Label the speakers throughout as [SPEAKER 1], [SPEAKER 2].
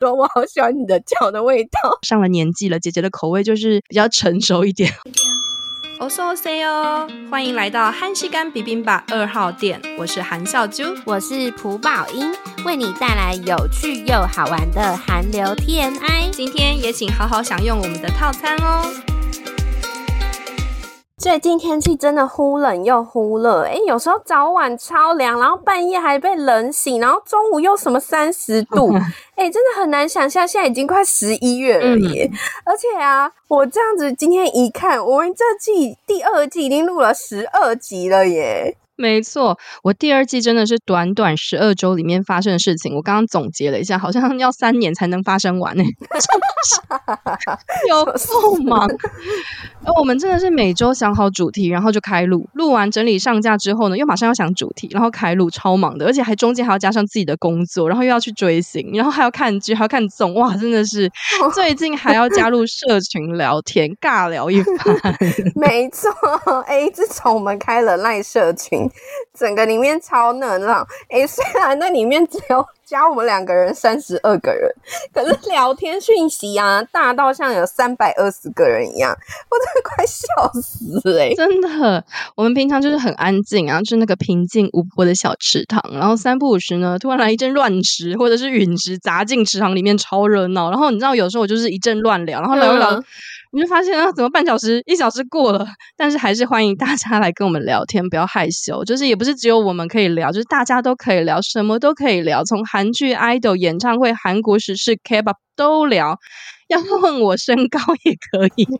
[SPEAKER 1] 多，我好喜欢你的脚的味道。
[SPEAKER 2] 上了年纪了，姐姐的口味就是比较成熟一点。
[SPEAKER 3] おそうせよ，欢迎来到韩食柑 bibimbap 二号店，我是韩笑珠，
[SPEAKER 1] 我是朴宝英，为你带来有趣又好玩的韩流 TMI。
[SPEAKER 3] 今天也请好好享用我们的套餐哦。
[SPEAKER 1] 最近天气真的忽冷又忽热，诶，有时候早晚超凉，然后半夜还被冷醒，然后中午又什么三十度，诶，真的很难想象，现在已经快十一月了耶！嗯、而且啊，我这样子今天一看，我们这季第二季已经录了十二集了耶。
[SPEAKER 2] 没错，我第二季真的是短短十二周里面发生的事情，我刚刚总结了一下，好像要三年才能发生完呢，有够忙。而我们真的是每周想好主题，然后就开录，录完整理上架之后呢，又马上要想主题，然后开录，超忙的，而且还中间还要加上自己的工作，然后又要去追星，然后还要看剧，还要看综，哇，真的是最近还要加入社群聊天，尬聊一番。
[SPEAKER 1] 没错，哎，自从我们开了赖社群。整个里面超热闹，诶，虽然那里面只有加我们两个人三十二个人，可是聊天讯息啊，大到像有三百二十个人一样，我真的快笑死诶、欸、
[SPEAKER 2] 真的，我们平常就是很安静啊，就是那个平静无波的小池塘，然后三不五时呢，突然来一阵乱石或者是陨石砸进池塘里面，超热闹。然后你知道，有时候我就是一阵乱聊，然后聊一聊。嗯你就发现啊，怎么半小时、一小时过了，但是还是欢迎大家来跟我们聊天，不要害羞。就是也不是只有我们可以聊，就是大家都可以聊，什么都可以聊，从韩剧、idol、演唱会、韩国时事、K-pop 都聊。要问我身高也可以，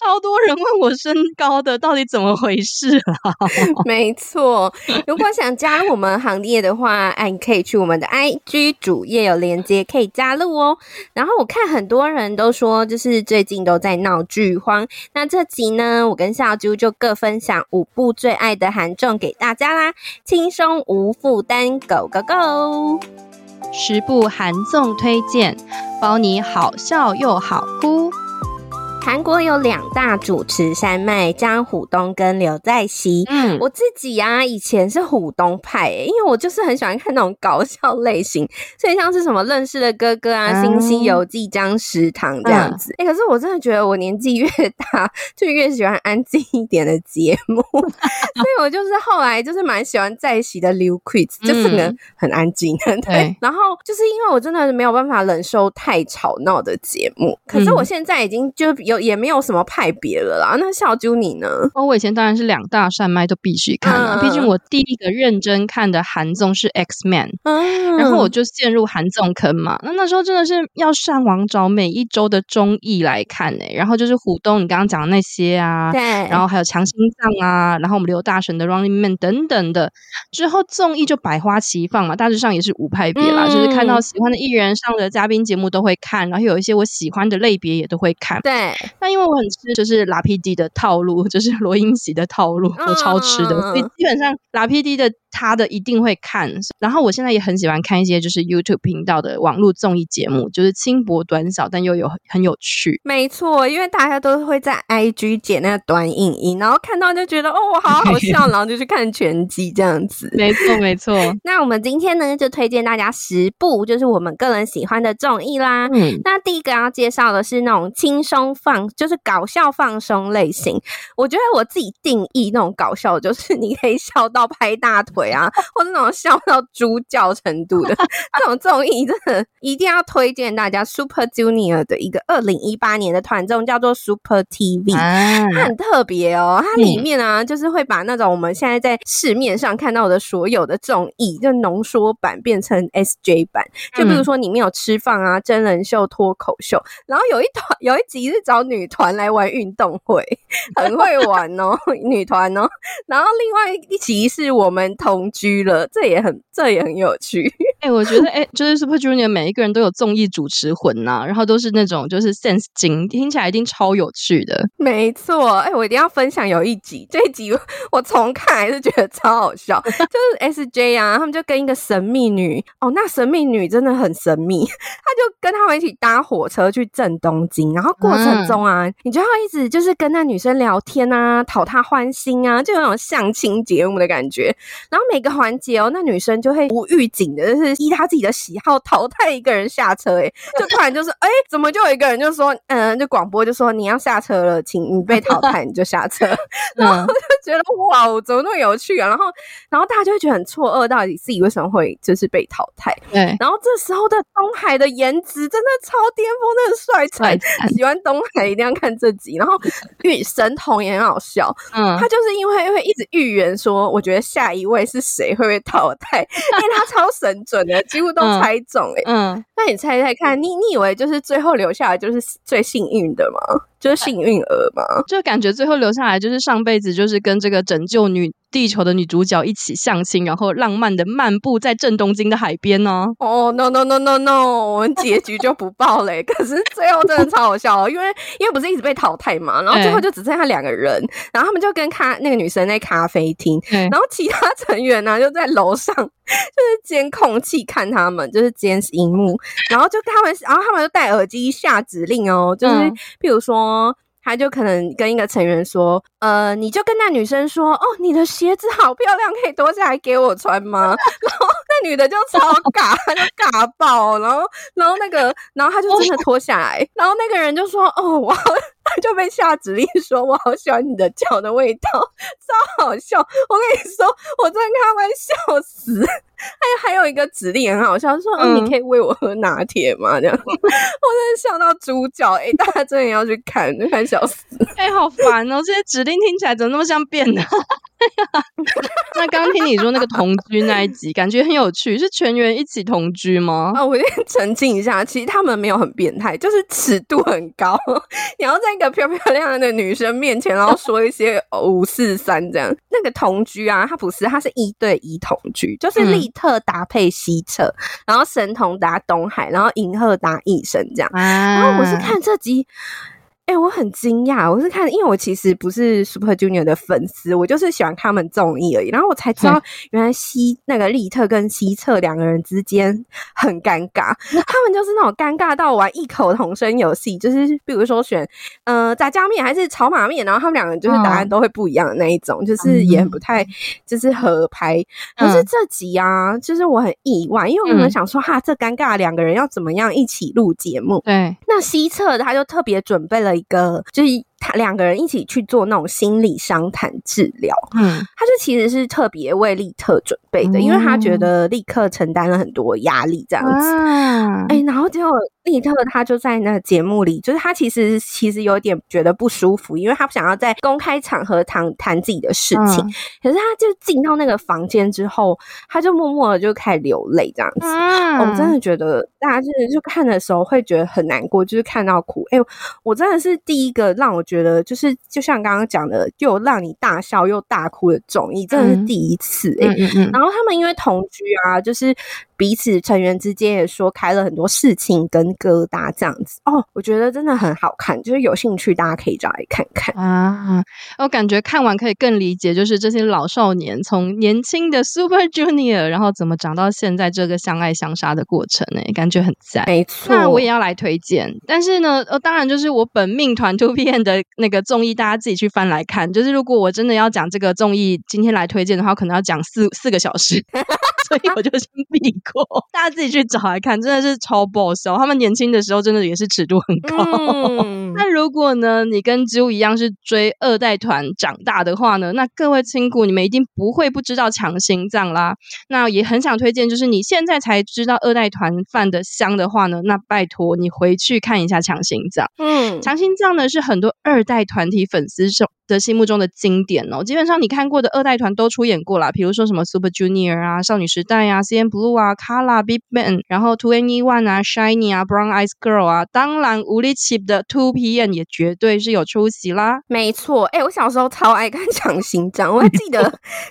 [SPEAKER 2] 超多人问我身高的，到底怎么回事啊？
[SPEAKER 1] 没错，如果想加入我们行列的话，哎，你可以去我们的 IG 主页有连接可以加入哦。然后我看很多人都说，就是最近都在闹剧荒。那这集呢，我跟小猪就各分享五部最爱的韩综给大家啦，轻松无负担，Go Go Go！
[SPEAKER 2] 十部韩综推荐，包你好笑又好哭。
[SPEAKER 1] 韩国有两大主持山脉，张虎东跟刘在熙。嗯，我自己呀、啊，以前是虎东派、欸，因为我就是很喜欢看那种搞笑类型，所以像是什么认识的哥哥啊、新西游记、张食堂这样子。哎、嗯欸，可是我真的觉得我年纪越大，就越喜欢安静一点的节目，所以我就是后来就是蛮喜欢在熙的刘 quiz，就是能很安静，对。对然后就是因为我真的没有办法忍受太吵闹的节目，可是我现在已经就有。也没有什么派别了啦。那小啾你呢？
[SPEAKER 2] 哦，我以前当然是两大山脉都必须看了，毕竟我第一个认真看的韩综是 X Man，嗯，然后我就陷入韩综坑嘛。那那时候真的是要上网找每一周的综艺来看呢、欸。然后就是虎东你刚刚讲的那些啊，对，然后还有强心脏啊，然后我们刘大神的 Running Man 等等的。之后综艺就百花齐放嘛，大致上也是五派别啦，嗯、就是看到喜欢的艺人上的嘉宾节目都会看，然后有一些我喜欢的类别也都会看，对。那因为我很吃，就是拉皮 D 的套路，就是罗英喜的套路，我超吃的，所以基本上拉皮 D 的。他的一定会看，然后我现在也很喜欢看一些就是 YouTube 频道的网络综艺节目，就是轻薄短小，但又有很有趣。
[SPEAKER 1] 没错，因为大家都会在 IG 剪那个短影音，然后看到就觉得哦，好好 笑，然后就去看全集这样子。
[SPEAKER 2] 没错，没错。
[SPEAKER 1] 那我们今天呢，就推荐大家十部，就是我们个人喜欢的综艺啦。嗯，那第一个要介绍的是那种轻松放，就是搞笑放松类型。我觉得我自己定义那种搞笑，就是你可以笑到拍大腿。啊，或者那种笑到猪叫程度的 这种综艺，真的一定要推荐大家。Super Junior 的一个二零一八年的团综叫做 Super TV，啊，它很特别哦。它里面啊，嗯，就是会把那种我们现在在市面上看到的所有的综艺，就浓缩版变成 SJ 版。就比如说里面有吃饭啊、真人秀、脱口秀，然后有一团有一集是找女团来玩运动会，很会玩哦，女团哦。然后另外一集是我们同。同居了，这也很，这也很有趣。
[SPEAKER 2] 哎、欸，我觉得，哎、欸，就是 Super Junior 每一个人都有综艺主持魂呐、啊，然后都是那种就是 sense 精，听起来一定超有趣的。
[SPEAKER 1] 没错，哎、欸，我一定要分享有一集，这一集我重看还是觉得超好笑。就是 SJ 啊，他们就跟一个神秘女，哦，那神秘女真的很神秘，他就跟他们一起搭火车去正东京，然后过程中啊，嗯、你就要一直就是跟那女生聊天啊，讨她欢心啊，就有那种相亲节目的感觉，然后。每个环节哦，那女生就会无预警的，就是依她自己的喜好淘汰一个人下车，哎，就突然就是，哎，怎么就有一个人就说，嗯，就广播就说你要下车了，请你被淘汰，你就下车。然后我就觉得哇，怎么那么有趣啊？然后，然后大家就会觉得很错愕，到底自己为什么会就是被淘汰？
[SPEAKER 2] 对。
[SPEAKER 1] 然后这时候的东海的颜值真的超巅峰，那个帅惨，喜欢东海一定要看这集。然后与神童也很好笑，嗯，他就是因为因为一直预言说，我觉得下一位是谁会被淘汰，因为他超神准的，几乎都猜中哎、欸。嗯，那你猜猜看，你你以为就是最后留下来就是最幸运的吗？就是幸运儿吗，
[SPEAKER 2] 就感觉最后留下来就是上辈子就是跟这个拯救女地球的女主角一起相亲，然后浪漫的漫步在正东京的海边呢。
[SPEAKER 1] 哦、oh,，no no no no no，我们结局就不报嘞。可是最后真的超好笑，因为因为不是一直被淘汰嘛，然后最后就只剩下两个人，然后他们就跟咖那个女生在咖啡厅，然后其他成员呢、啊、就在楼上，就是监控器看他们，就是监视荧幕，然后就他们，然后他们就戴耳机下指令哦，就是譬如说。他就可能跟一个成员说：“呃，你就跟那女生说，哦，你的鞋子好漂亮，可以脱下来给我穿吗？” 然后那女的就超尬，就尬爆。然后，然后那个，然后他就真的脱下来。然后那个人就说：“哦，我他 就被下指令说，我好喜欢你的脚的味道，超好笑。我跟你说，我真的看完笑死。”还还有一个指令很好笑，说：“嗯，你可以喂我喝拿铁吗？”这样，我真的笑到猪脚。哎、欸，大家真的要去看，看笑死！
[SPEAKER 2] 哎、欸，好烦哦！这些指令听起来怎么那么像变的？那刚刚听你说那个同居那一集，感觉很有趣，是全员一起同居吗？
[SPEAKER 1] 啊，我先 澄清一下，其实他们没有很变态，就是尺度很高。你要在一个漂漂亮亮的女生面前，然后说一些五四三这样。那个同居啊，他不是，他是一对一同居，就是利特搭配西澈，嗯、然后神童搭东海，然后银赫搭一生这样。然后我是看这集。哎、欸，我很惊讶，我是看，因为我其实不是 Super Junior 的粉丝，我就是喜欢看他们综艺而已。然后我才知道，原来西那个利特跟西澈两个人之间很尴尬，他们就是那种尴尬到玩异口同声游戏，就是比如说选呃炸酱面还是炒马面，然后他们两个人就是答案都会不一样的那一种，哦、就是也很不太就是合拍。可是这集啊，就是我很意外，因为我可能想说，哈，这尴尬两个人要怎么样一起录节目？
[SPEAKER 2] 对，
[SPEAKER 1] 那西澈他就特别准备了。一个就是。他两个人一起去做那种心理商谈治疗，嗯，他就其实是特别为利特准备的，嗯，因为他觉得立刻承担了很多压力，这样子，哎，欸，然后结果利特他就在那个节目里，就是他其实其实有点觉得不舒服，因为他不想要在公开场合谈谈自己的事情，嗯，可是他就进到那个房间之后，他就默默的就开始流泪，这样子，嗯，我真的觉得大家就是就看的时候会觉得很难过，就是看到哭，哎，欸，我真的是第一个让我觉得。觉得就是就像刚刚讲的，又让你大笑又大哭的综艺，真的是第一次哎、欸。嗯嗯嗯。然后他们因为同居啊，就是。彼此成员之间也说开了很多事情跟疙瘩这样子哦，我觉得真的很好看，就是有兴趣大家可以找来看看
[SPEAKER 2] 啊。我感觉看完可以更理解，就是这些老少年从年轻的 Super Junior，然后怎么长到现在这个相爱相杀的过程呢？感觉很赞。
[SPEAKER 1] 没错，
[SPEAKER 2] 那我也要来推荐，但是呢，呃，当然就是我本命团 2PM 的那个综艺，大家自己去翻来看。就是如果我真的要讲这个综艺，今天来推荐的话，可能要讲四四个小时，所以我就先避。大家自己去找来看，真的是超爆笑。他们年轻的时候真的也是尺度很高。嗯、那如果呢，你跟之乌一样是追二代团长大的话呢，那各位亲故，你们一定不会不知道强心脏啦。那也很想推荐，就是你现在才知道二代团饭的香的话呢，那拜托你回去看一下强心脏。嗯，强心脏呢是很多二代团体粉丝中。的心目中的经典哦，基本上你看过的二代团都出演过啦，比如说什么 Super Junior 啊、少女时代啊、CN Blue 啊、Kara、BigBang，然后 2NE1 啊、SHINee 啊、Brown Eyes Girl 啊，当然无力 cheap 的 2PM 也绝对是有出息啦。
[SPEAKER 1] 没错，哎、欸，我小时候超爱看强心脏，我还记得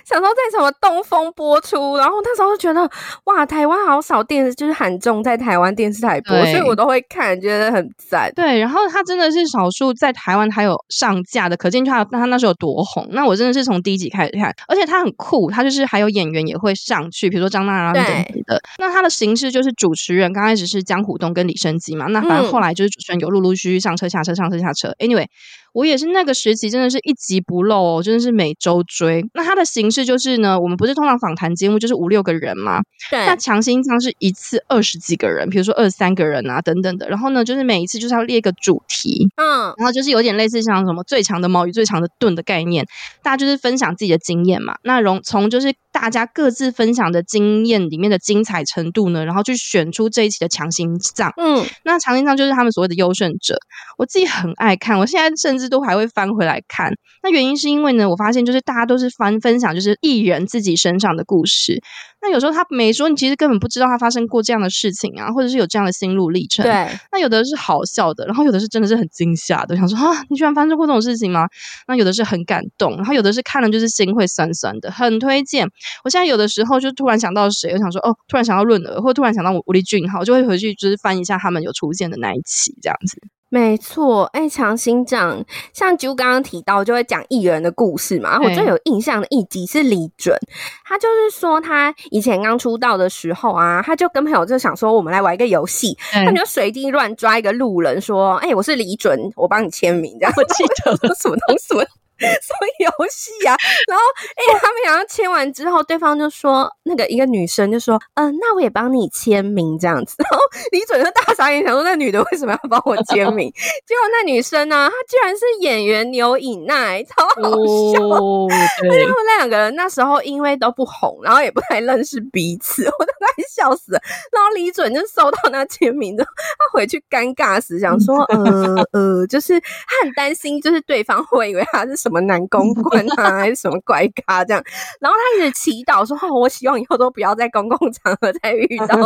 [SPEAKER 1] 小时候在什么东风播出，然后那时候就觉得哇，台湾好少电视，就是韩综在台湾电视台播，所以我都会看，觉得很赞。
[SPEAKER 2] 对，然后它真的是少数在台湾还有上架的，可见它。那他那时候有多红？那我真的是从第一集开始看，而且他很酷，他就是还有演员也会上去，比如说张娜拉等等的。那他的形式就是主持人刚开始是江虎东跟李生基嘛，那反正后来就是主持人有陆陆续续上车下车上车下车。Anyway。我也是那个时期，真的是一集不漏哦，真的是每周追。那它的形式就是呢，我们不是通常访谈节目就是五六个人嘛？
[SPEAKER 1] 对。
[SPEAKER 2] 那强心脏是一次二十几个人，比如说二三个人啊等等的。然后呢，就是每一次就是要列一个主题，
[SPEAKER 1] 嗯，
[SPEAKER 2] 然后就是有点类似像什么最强的矛与最强的盾的概念，大家就是分享自己的经验嘛。那从从就是大家各自分享的经验里面的精彩程度呢，然后去选出这一期的强心脏。
[SPEAKER 1] 嗯，
[SPEAKER 2] 那强心脏就是他们所谓的优胜者。我自己很爱看，我现在甚至。都还会翻回来看，那原因是因为呢，我发现就是大家都是翻分享，就是艺人自己身上的故事。那有时候他没说，你其实根本不知道他发生过这样的事情啊，或者是有这样的心路历程。
[SPEAKER 1] 对，
[SPEAKER 2] 那有的是好笑的，然后有的是真的是很惊吓的，想说啊，你居然发生过这种事情吗？那有的是很感动，然后有的是看了就是心会酸酸的，很推荐。我现在有的时候就突然想到谁，我想说哦，突然想到润儿，或突然想到我吴丽俊，好，我就会回去就是翻一下他们有出现的那一期，这样子。
[SPEAKER 1] 没错，哎、欸，强心脏，像就刚刚提到，就会讲艺人的故事嘛。然后我最有印象的一集是李准，他就是说他以前刚出道的时候啊，他就跟朋友就想说，我们来玩一个游戏，他们就随机乱抓一个路人说，哎、欸，我是李准，我帮你签名，这样。
[SPEAKER 2] 我记得
[SPEAKER 1] 什么东西？什么游戏啊？然后，哎、欸，他们两个签完之后，对方就说，那个一个女生就说，嗯、呃，那我也帮你签名这样子。然后李准就大傻眼，想说那女的为什么要帮我签名？结果那女生呢、啊，她居然是演员刘以奈，超好笑。哦、对，他们那两个人那时候因为都不红，然后也不太认识彼此，我都快笑死了。然后李准就收到那签名之后，他回去尴尬死，想说，呃呃，就是他很担心，就是对方会以为他是。什么男公关啊，还是什么怪咖这样？然后他一直祈祷说：“哦，我希望以后都不要在公共场合再遇到他。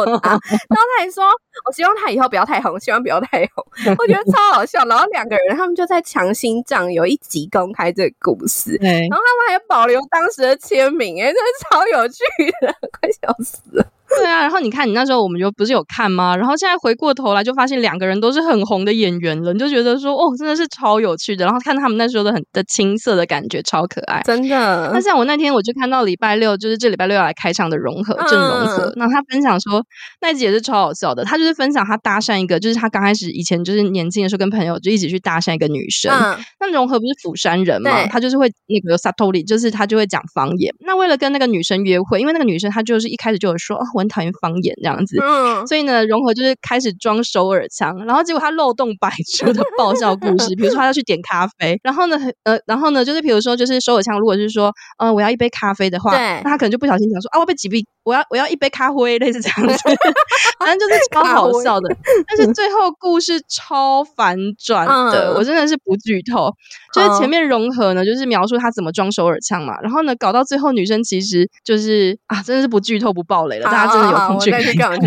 [SPEAKER 1] ”然后他还说：“我希望他以后不要太红，希望不要太红。”我觉得超好笑。然后两个人他们就在强心脏有一集公开这个故事，然后他们还保留当时的签名，哎，真的超有趣的，快笑死了。
[SPEAKER 2] 对啊，然后你看，你那时候我们就不是有看吗？然后现在回过头来就发现两个人都是很红的演员了，你就觉得说哦，真的是超有趣的。然后看他们那时候的很的青涩的感觉，超可爱，
[SPEAKER 1] 真的。
[SPEAKER 2] 那像我那天我就看到礼拜六，就是这礼拜六要来开场的融合郑融合，那他分享说那一集也是超好笑的。他就是分享他搭讪一个，就是他刚开始以前就是年轻的时候跟朋友就一起去搭讪一个女生。嗯、那融合不是釜山人嘛，他就是会那个萨托里，就是他就会讲方言。那为了跟那个女生约会，因为那个女生她就是一开始就有说哦，我很讨厌方言。这样子，嗯，所以呢，融合就是开始装首尔腔，然后结果他漏洞百出的爆笑故事，比如说他要去点咖啡，然后呢，呃，然后呢，就是比如说就是首尔腔，如果是说，嗯、呃，我要一杯咖啡的话，对，那他可能就不小心讲说啊，我被几杯，我要我要一杯咖啡，类似这样子，反正就是超好笑的，但是最后故事超反转的，嗯、我真的是不剧透，就是前面融合呢，就是描述他怎么装首尔腔嘛，然后呢，搞到最后女生其实就是啊，真的是不剧透不爆雷了，大家真的有空去看。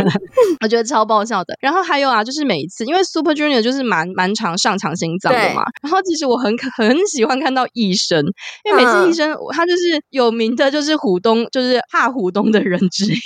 [SPEAKER 2] 我觉得超爆笑的。然后还有啊，就是每一次，因为 Super Junior 就是蛮蛮常上场心脏的嘛。然后其实我很很喜欢看到医生，因为每次医生、嗯、他就是有名的，就是虎东，就是怕虎东的人之一。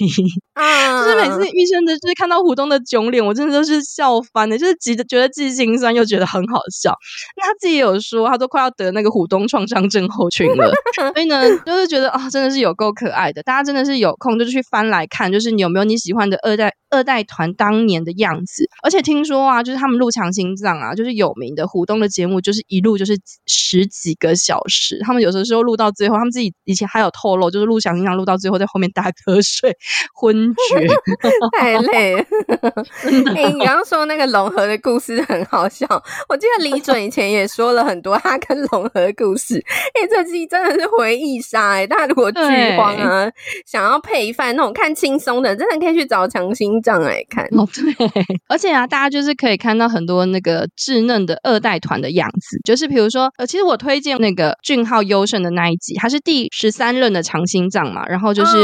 [SPEAKER 2] 嗯、就是每次医生的，就是看到虎东的囧脸，我真的都是笑翻的，就是觉得觉得既心酸又觉得很好笑。那他自己有说，他都快要得那个虎东创伤症候群了。所以呢，就是觉得啊、哦，真的是有够可爱的。大家真的是有空就去翻来看，就是你有没有？你喜欢的二代二代团当年的样子，而且听说啊，就是他们录强心脏啊，就是有名的虎东的节目，就是一录就是十几个小时。他们有的时候录到最后，他们自己以前还有透露，就是录强心脏录到最后，在后面打瞌睡、昏厥，
[SPEAKER 1] 太累了。欸、你刚刚说那个融合的故事很好笑，我记得李准以前也说了很多他跟融合的故事。哎、欸，这期真的是回忆杀哎！大家如果剧荒啊，想要配饭那种看轻松的，真的可以去找强心脏来看
[SPEAKER 2] 哦。对，而且啊，大家就是可以看到很多那个稚嫩的二代团的样子，就是比如说，呃，其实我推荐那个俊浩优胜的那一集，他是第十三任的强心脏嘛，然后就是、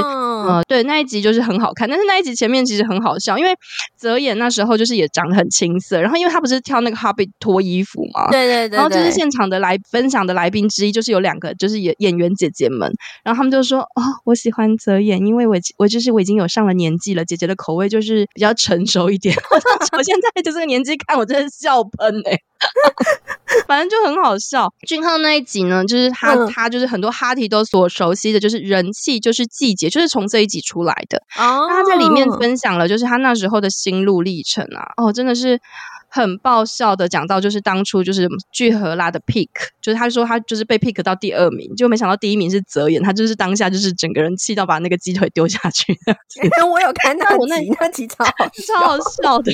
[SPEAKER 2] 对那一集就是很好看，但是那一集前面其实很好笑，因为泽演那时候就是也长得很青涩，然后因为他不是跳那个 Hobbit 脱衣服嘛，
[SPEAKER 1] 对，对对对，
[SPEAKER 2] 然后就是现场的来分享的来宾之一，就是有两个就是演演员姐姐们，然后他们就说哦，我喜欢泽演，因为我我就是我已经有上了年纪了，姐姐的口味就是比较成熟一点。我现在就这个年纪看，我真的笑喷哎、欸，反正就很好笑。俊浩那一集呢，就是他、嗯、他就是很多哈提都所熟悉的，就是人气就是季节，就是从这一集出来的。哦，他在里面分享了，就是他那时候的心路历程啊，哦，真的是。很爆笑的讲到，就是当初就是聚合拉的 pick，就是他说他就是被 pick 到第二名，就没想到第一名是泽言，他就是当下就是整个人气到把那个鸡腿丢下去。
[SPEAKER 1] 我有看到我那那集超好
[SPEAKER 2] 超好笑的。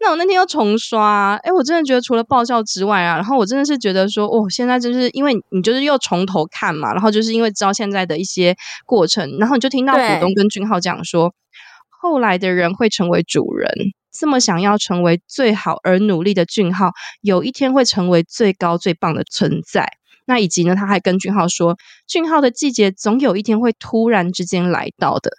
[SPEAKER 2] 那我那天又重刷，哎，我真的觉得除了爆笑之外啊，然后我真的是觉得说，哦，现在就是因为你就是又从头看嘛，然后就是因为知道现在的一些过程，然后你就听到股东跟俊浩讲说，后来的人会成为主人。这么想要成为最好而努力的俊浩，有一天会成为最高最棒的存在。那以及呢，他还跟俊浩说，俊浩的季节总有一天会突然之间来到的。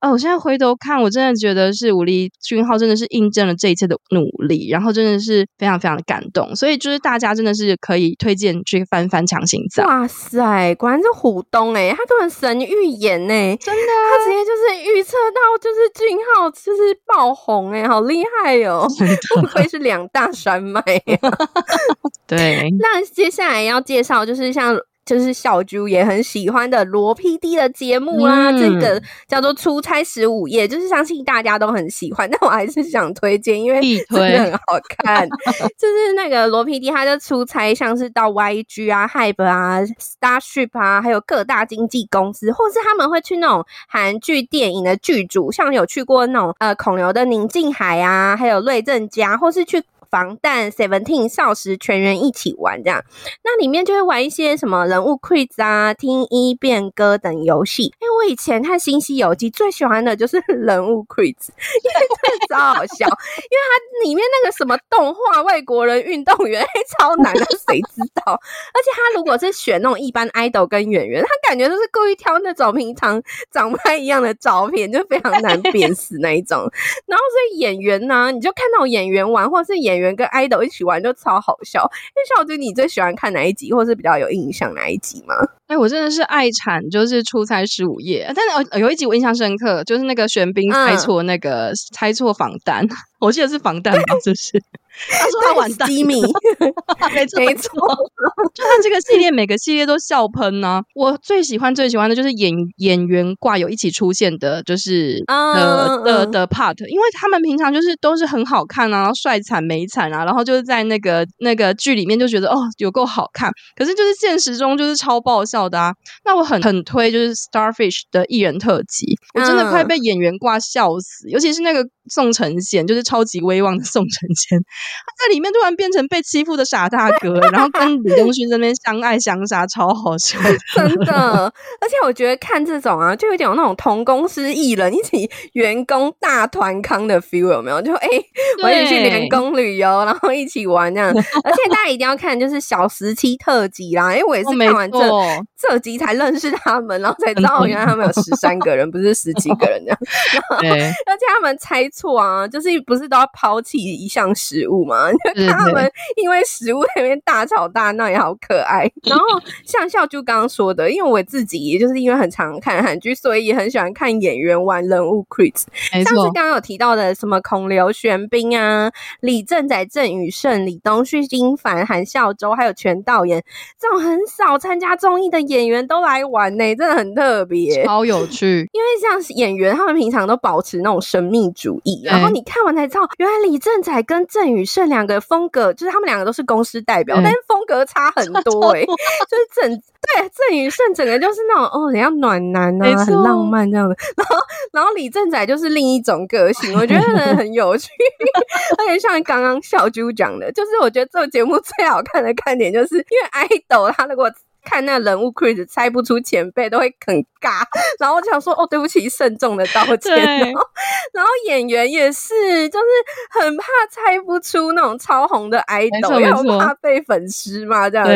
[SPEAKER 2] 哦，我现在回头看，我真的觉得是武力俊浩真的是印证了这一切的努力，然后真的是非常非常的感动，所以就是大家真的是可以推荐去翻翻强心脏。
[SPEAKER 1] 哇塞，果然是虎东哎，他都很神预言哎，真的，他直接就是预测到就是俊浩就是爆红哎，好厉害哦，不愧是两大山脉。
[SPEAKER 2] 对，
[SPEAKER 1] 那接下来要介绍就是像。就是小猪也很喜欢的罗 PD 的节目啦，嗯、这个叫做《出差十五夜》，就是相信大家都很喜欢，但我还是想推荐，因为真的很好看。就是那个罗 PD，他就出差，像是到 YG 啊、Hype 啊、Starship 啊，还有各大经纪公司，或是他们会去那种韩剧、电影的剧组，像有去过那种呃孔刘的宁静海啊，还有瑞正家，或是去。防弹 Seventeen 少时全员一起玩这样，那里面就会玩一些什么人物 quiz 啊、听一遍歌等游戏。因为我以前看《新西游记》最喜欢的就是人物 quiz，因为真的超好笑，因为它里面那个什么动画外国人运动员超难的，谁知道？而且他如果是选那种一般 idol 跟演员，他感觉就是故意挑那种平常长不太一样的照片，就非常难 辨识那一种。然后所以演员呢、你就看到演员玩，或是演员跟 idol 一起玩就超好笑。因为小军，你最喜欢看哪一集，或是比较有印象哪一集吗？
[SPEAKER 2] 哎、欸，我真的是爱惨，就是出差十五夜。但是有一集我印象深刻，就是那个玄彬猜错那个、嗯、猜错防弹，我记得是防弹吧，是不是？他说他完蛋，
[SPEAKER 1] 米，
[SPEAKER 2] 没错没错，就他这个系列每个系列都笑喷呢、啊。我最喜欢最喜欢的就是演演员挂有一起出现的，就是的的的 part，因为他们平常就是都是很好看啊，然后帅惨美惨啊，然后就是在那个那个剧里面就觉得哦有够好看，可是就是现实中就是超爆笑的啊。那我很很推就是 Starfish 的艺人特辑，我真的快被演员挂笑死，尤其是那个宋承宪，就是超级威望的宋承宪。他在里面突然变成被欺负的傻大哥，然后跟李东勋这边相爱相杀，超好笑，
[SPEAKER 1] 真的。而且我觉得看这种啊，就有点有那种同公司艺人一起员工大团康的 feel，有没有？就哎，欸、我一起去员工旅游，然后一起玩这样。而且大家一定要看，就是小时期特辑啦，因为我也是看完这、哦、这集才认识他们，然后才知道原来他们有十三个人，不是十几个人这样。对，而且他们猜错啊，就是不是都要抛弃一项食物？嘛，就看他们因为食物那边大吵大闹也好可爱。然后像笑就刚刚说的，因为我自己也就是因为很常看韩剧，所以也很喜欢看演员玩人物 quiz。上次刚刚有提到的什么孔刘、玄彬啊、李正宰、郑宇盛、李东旭、金凡、韩孝周，还有全道妍，这种很少参加综艺的演员都来玩呢、欸，真的很特别，
[SPEAKER 2] 超有趣。
[SPEAKER 1] 因为像演员，他们平常都保持那种神秘主义，然后你看完才知道，原来李正宰跟郑宇。这两个风格就是他们两个都是公司代表，嗯、但是风格差很多哎、欸，就是整对郑宇盛整个就是那种哦，人家暖男啊，很浪漫这样的，然后然后李正仔就是另一种个性，我觉得很有趣，而且像刚刚小猪讲的，就是我觉得这个节目最好看的看点，就是因为 idol 他如果。看那人物 Chris 猜不出前辈都会很尬，然后我就想说哦，对不起，慎重的道歉。然后，然后演员也是，就是很怕猜不出那种超红的 idol，因为怕被粉丝嘛这样子。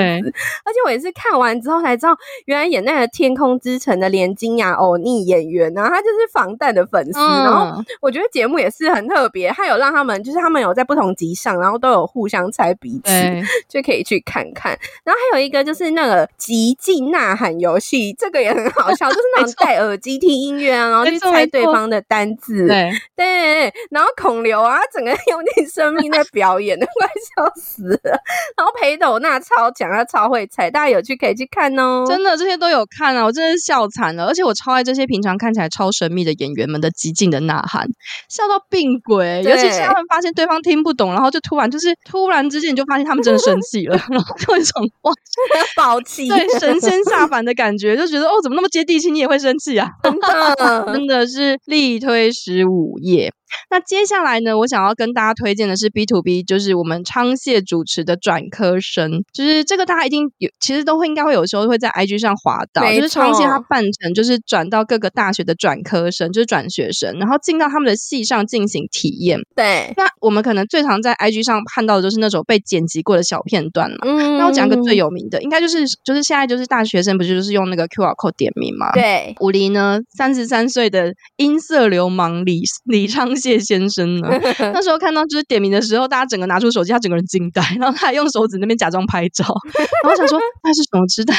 [SPEAKER 1] 而且我也是看完之后才知道，原来演那个《天空之城》的连金雅欧尼演员呢，他就是防弹的粉丝。嗯、然后我觉得节目也是很特别，他有让他们就是他们有在不同集上，然后都有互相猜彼此，就可以去看看。然后还有一个就是那个。极尽呐喊游戏，这个也很好笑，就是那种戴耳机听音乐啊，然后去猜对方的单字。
[SPEAKER 2] 对
[SPEAKER 1] 对，然后孔刘啊，整个 用尽生命在表演，都 快笑死了。然后裴斗娜超强，他超会猜，大家有去可以去看哦。
[SPEAKER 2] 真的，这些都有看啊，我真的是笑惨了。而且我超爱这些平常看起来超神秘的演员们的极尽的呐喊，笑到病鬼。尤其是他们发现对方听不懂，然后就突然就是突然之间你就发现他们真的生气了，然后就一种哇，
[SPEAKER 1] 暴气，
[SPEAKER 2] 对神仙下凡的感觉，就觉得哦，怎么那么接地气，你也会生气啊？真的，真的是力推十五页。那接下来呢，我想要跟大家推荐的是 B to B，就是我们昌谢主持的转科生，就是这个大家一定有，其实都会应该会有时候会在 IG 上滑到，就是昌谢他扮成就是转到各个大学的转科生，就是转学生，然后进到他们的系上进行体验。
[SPEAKER 1] 对，
[SPEAKER 2] 那我们可能最常在 IG 上看到的就是那种被剪辑过的小片段嘛。嗯，那我讲个最有名的，应该就是就是现在就是大学生不是就是用那个 QR code 点名嘛？
[SPEAKER 1] 对，
[SPEAKER 2] 武林呢，三十三岁的音色流氓李李昌。谢先生呢？那时候看到就是点名的时候，大家整个拿出手机，他整个人惊呆，然后他还用手指那边假装拍照，然后想说那是什么时代，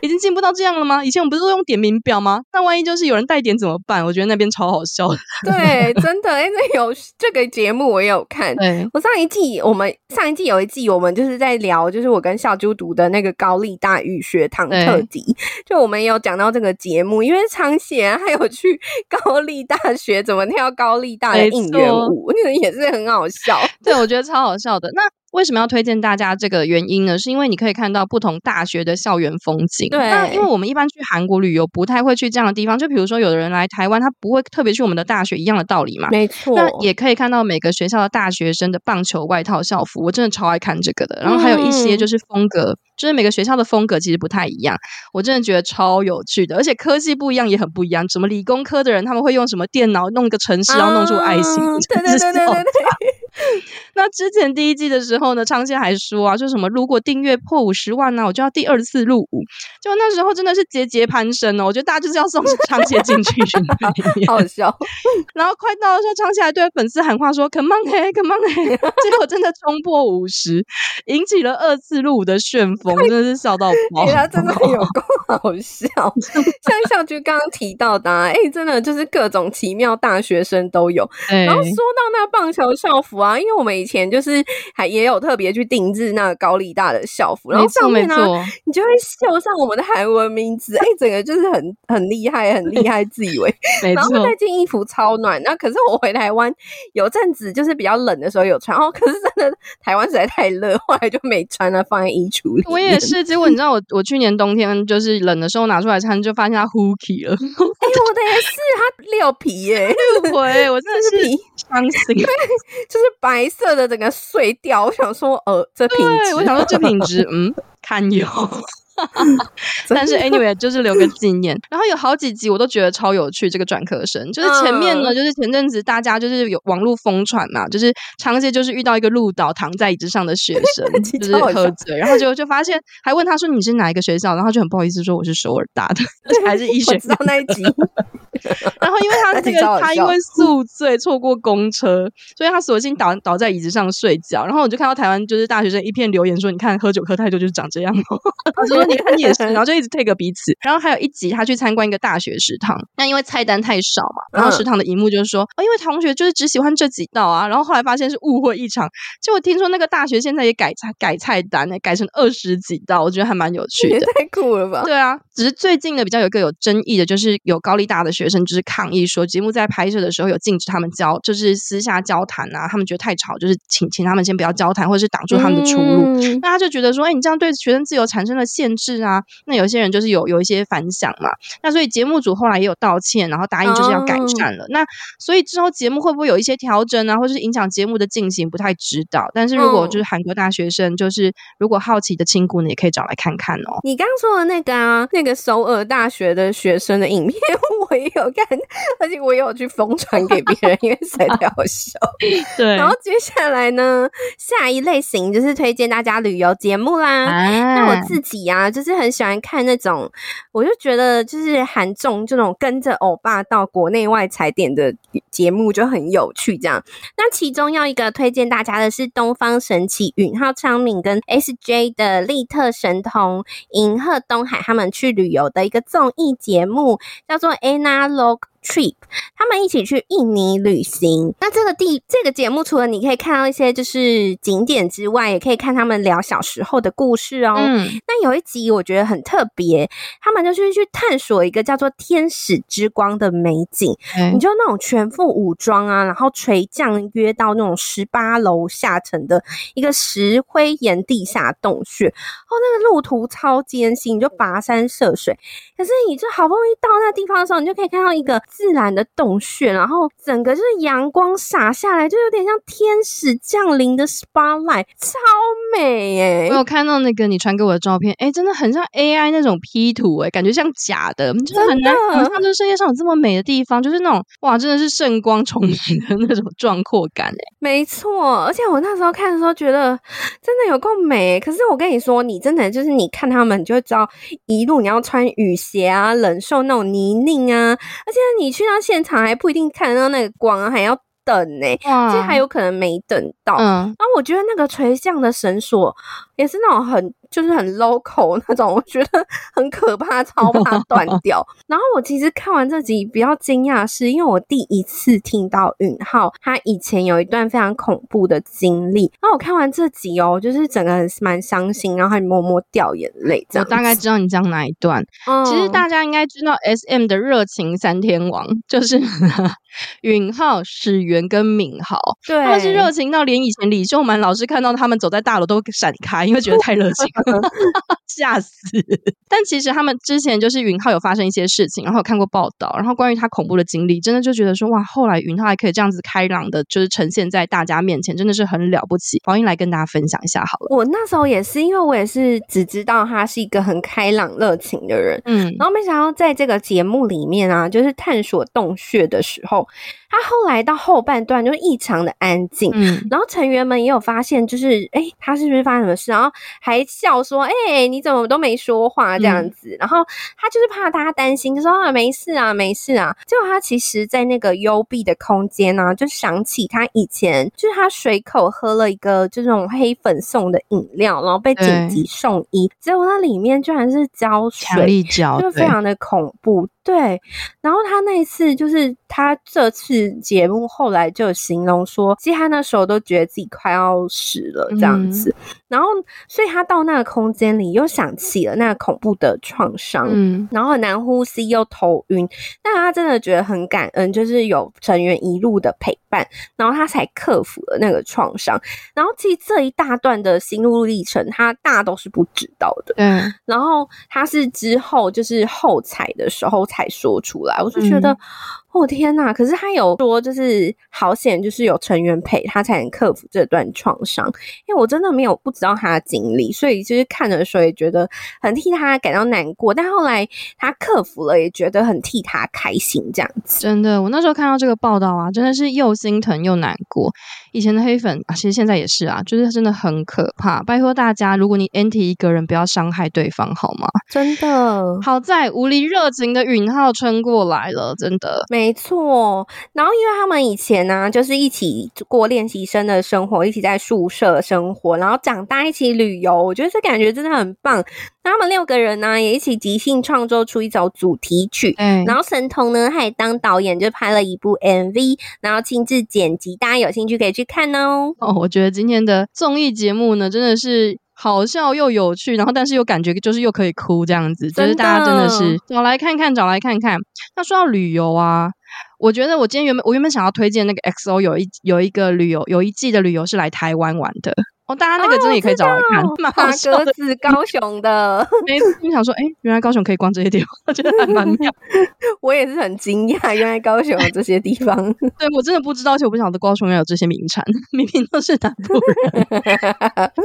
[SPEAKER 2] 已经进步到这样了吗？以前我们不是都用点名表吗？那万一就是有人带点怎么办？我觉得那边超好笑的。
[SPEAKER 1] 对，真的，哎，那有这个节目我也有看。
[SPEAKER 2] 对，
[SPEAKER 1] 我上一季我们上一季有一季我们就是在聊，就是我跟小猪读的那个高丽大语学堂特辑，就我们也有讲到这个节目，因为昌贤还有去 高丽大学怎么跳高丽大的应援舞，那个 也是很好笑。
[SPEAKER 2] 对，我觉得超好笑的。那。为什么要推荐大家这个原因呢？是因为你可以看到不同大学的校园风景。
[SPEAKER 1] 对，
[SPEAKER 2] 那因为我们一般去韩国旅游，不太会去这样的地方。就比如说，有的人来台湾，他不会特别去我们的大学，一样的道理嘛。
[SPEAKER 1] 没错。
[SPEAKER 2] 那也可以看到每个学校的大学生的棒球外套校服，我真的超爱看这个的。然后还有一些就是风格，嗯、就是每个学校的风格其实不太一样，我真的觉得超有趣的。而且科技不一样也很不一样。什么理工科的人他们会用什么电脑弄个城市，然后弄出爱心。
[SPEAKER 1] 啊、对对对对对对。
[SPEAKER 2] 那之前第一季的时候呢，昌燮还说啊，说什么如果订阅破五十万呢、啊，我就要第二次入伍。就那时候真的是节节攀升哦，我觉得大家就是要送 昌燮进去，
[SPEAKER 1] 好笑。
[SPEAKER 2] 然后快到的时候，昌燮还对粉丝喊话说：“Come on 嘿，Come on 嘿！”结果真的冲破五十，引起了二次入伍的旋风，真的是笑到爆。
[SPEAKER 1] 他真的有够好笑，像小菊刚刚提到的、啊，哎、欸，真的就是各种奇妙大学生都有。然后说到那棒球校服。啊，因为我们以前就是还也有特别去定制那个高丽大的校服，然后上面呢，你就会绣上我们的韩文名字，哎，整个就是很很厉害，很厉害，自以为。然后那件衣服超暖，那可是我回台湾有阵子就是比较冷的时候有穿，哦，可是真的台湾实在太热，后来就没穿了，放在衣橱里。
[SPEAKER 2] 我也是，结果你知道我我去年冬天就是冷的时候拿出来穿，就发现它呼皮了。哎，
[SPEAKER 1] 我的也是，它料皮耶，
[SPEAKER 2] 六回，我真的是伤心，
[SPEAKER 1] 就是。白色的整个碎掉，我想说，呃，这品质，
[SPEAKER 2] 我想说这品质，嗯，堪忧。但是 anyway 就是留个纪念。然后有好几集我都觉得超有趣，这个转科生就是前面呢，就是前阵子大家就是有网络疯传嘛，就是昌燮就是遇到一个鹿岛躺在椅子上的学 生，就是喝醉，然后就就发现还问他说，你是哪一个学校，然后就很不好意思说我是首尔大的，而且还是医学
[SPEAKER 1] 知道那一集。
[SPEAKER 2] 然后，因为他这个，他因为宿醉错过公车，所以他索性倒倒在椅子上睡觉。然后我就看到台湾就是大学生一片留言说：“你看喝酒喝太多就是长这样 哦。”他说：“你看你也是。”然后就一直 take 彼此。然后还有一集他去参观一个大学食堂，那因为菜单太少嘛，然后食堂的萤幕就是说：“哦，因为同学就是只喜欢这几道啊。”然后后来发现是误会一场。结果听说那个大学现在也改菜改菜单呢，改成二十几道，我觉得还蛮有趣的。
[SPEAKER 1] 太酷了吧？
[SPEAKER 2] 对啊，只是最近的比较有一个有争议的，就是有高丽大的学生就是抗议。说节目在拍摄的时候有禁止他们交，就是私下交谈啊，他们觉得太吵，就是请请他们先不要交谈，或者是挡住他们的出路。嗯、那他就觉得说，哎，你这样对学生自由产生了限制啊。那有些人就是有有一些反响嘛。那所以节目组后来也有道歉，然后答应就是要改善了。嗯、那所以之后节目会不会有一些调整啊，或者是影响节目的进行，不太知道。但是如果就是韩国大学生，就是如果好奇的亲姑呢，也可以找来看看哦。
[SPEAKER 1] 你刚刚说的那个啊，那个首尔大学的学生的影片。我也有看，而且我也有去疯传给别人，因为实在太好笑。
[SPEAKER 2] 对，
[SPEAKER 1] 然后接下来呢，下一类型就是推荐大家旅游节目啦。啊、那我自己呀、啊，就是很喜欢看那种，我就觉得就是韩综这种跟着欧巴到国内外踩点的节目就很有趣。这样，那其中要一个推荐大家的是东方神起允浩、昌敏跟 SJ 的利特神童银赫东海他们去旅游的一个综艺节目，叫做 Analog Trip，他们一起去印尼旅行。那这个地这个节目，除了你可以看到一些就是景点之外，也可以看他们聊小时候的故事哦。嗯，那有一集我觉得很特别，他们就是去探索一个叫做天使之光的美景。嗯，你就那种全副武装啊，然后垂降约到那种十八楼下层的一个石灰岩地下洞穴。哦，那个路途超艰辛，你就跋山涉水，可是你就好不容易到那个地方的时候，你就可以看到一个。自然的洞穴，然后整个就是阳光洒下来，就有点像天使降临的 spotlight，超美耶！
[SPEAKER 2] 我有看到那个你传给我的照片，哎，真的很像 AI 那种 P 图，哎，感觉像假的，就是很难想象这世界上有这么美的地方，就是那种哇，真的是圣光重临的那种 壮阔感，哎，
[SPEAKER 1] 没错。而且我那时候看的时候觉得真的有够美，可是我跟你说，你真的就是你看他们，你就会知道一路你要穿雨鞋啊，忍受那种泥泞啊，而且你。你去到现场还不一定看得到那个光啊，还要等呢、欸，其实还有可能没等到。嗯，然后我觉得那个垂降的绳索也是那种很。就是很 local 那种，我觉得很可怕，超怕断 掉。然后我其实看完这集比较惊讶，是因为我第一次听到允浩他以前有一段非常恐怖的经历。然后我看完这集哦，就是整个人蛮伤心，然后还默默掉眼泪。这样，
[SPEAKER 2] 我大概知道你讲哪一段。嗯，其实大家应该知道 SM 的热情三天王就是 允浩、始源跟敏豪。对，他们是热情到连以前李秀满老师看到他们走在大楼都闪开，因为觉得太热情。吓死！但其实他们之前就是允浩有发生一些事情，然后有看过报道，然后关于他恐怖的经历，真的就觉得说哇，后来允浩还可以这样子开朗的，就是呈现在大家面前，真的是很了不起。宝英来跟大家分享一下好了。
[SPEAKER 1] 我那时候也是，因为我也是只知道他是一个很开朗热情的人，嗯，然后没想到在这个节目里面啊，就是探索洞穴的时候。他后来到后半段就异常的安静，嗯，然后成员们也有发现，就是哎、欸、他是不是发生什么事？然后还笑说，哎、欸、你怎么都没说话这样子？嗯、然后他就是怕大家担心，就说啊，没事啊，没事啊。结果他其实，在那个幽闭的空间呢、啊，就想起他以前，就是他随口喝了一个这种黑粉送的饮料，然后被紧急送医，结果那里面居然是胶水，就非常的恐怖。对，然后他那一次就是他这次节目后来就形容说，其实他那时候都觉得自己快要死了这样子，嗯、然后所以他到那个空间里又想起了那个恐怖的创伤，嗯，然后很难呼吸又头晕，但他真的觉得很感恩，就是有成员一路的陪伴，然后他才克服了那个创伤。然后其实这一大段的心路历程，他大都是不知道的，嗯，然后他是之后就是后采的时候。才说出来，我就觉得。嗯哦天呐，可是他有说，就是好险，就是有成员陪他才能克服这段创伤。因为我真的没有不知道他的经历，所以就是看的时候也觉得很替他感到难过。但后来他克服了，也觉得很替他开心，这样子。
[SPEAKER 2] 真的，我那时候看到这个报道啊，真的是又心疼又难过。以前的黑粉啊，其实现在也是啊，就是真的很可怕。拜托大家，如果你 anti 一个人，不要伤害对方，好吗？
[SPEAKER 1] 真的。
[SPEAKER 2] 好在无敌热情的允浩撑过来了，真的。
[SPEAKER 1] 没错，然后因为他们以前呢、啊，就是一起过练习生的生活，一起在宿舍生活，然后长大一起旅游，我觉得这感觉真的很棒。那他们六个人呢，也一起即兴创作出一首主题曲，嗯，然后神童呢，他也当导演，就拍了一部 MV，然后亲自剪辑，大家有兴趣可以去看哦。
[SPEAKER 2] 哦，我觉得今天的综艺节目呢，真的是。好笑又有趣，然后但是又感觉就是又可以哭这样子，就是大家真的是找来看看，找来看看。那说到旅游啊，我觉得我今天原本我原本想要推荐那个 XO 有一有一个旅游有一季的旅游是来台湾玩的，哦，大家那个真的也可以找来看。
[SPEAKER 1] 马格子高雄的，
[SPEAKER 2] 没就想说，哎、欸，原来高雄可以逛这些地方，我觉得还蛮妙。
[SPEAKER 1] 我也是很惊讶，原来高雄有这些地方。
[SPEAKER 2] 对，我真的不知道，而且我不晓得高雄要有这些名产，明明都是南部人。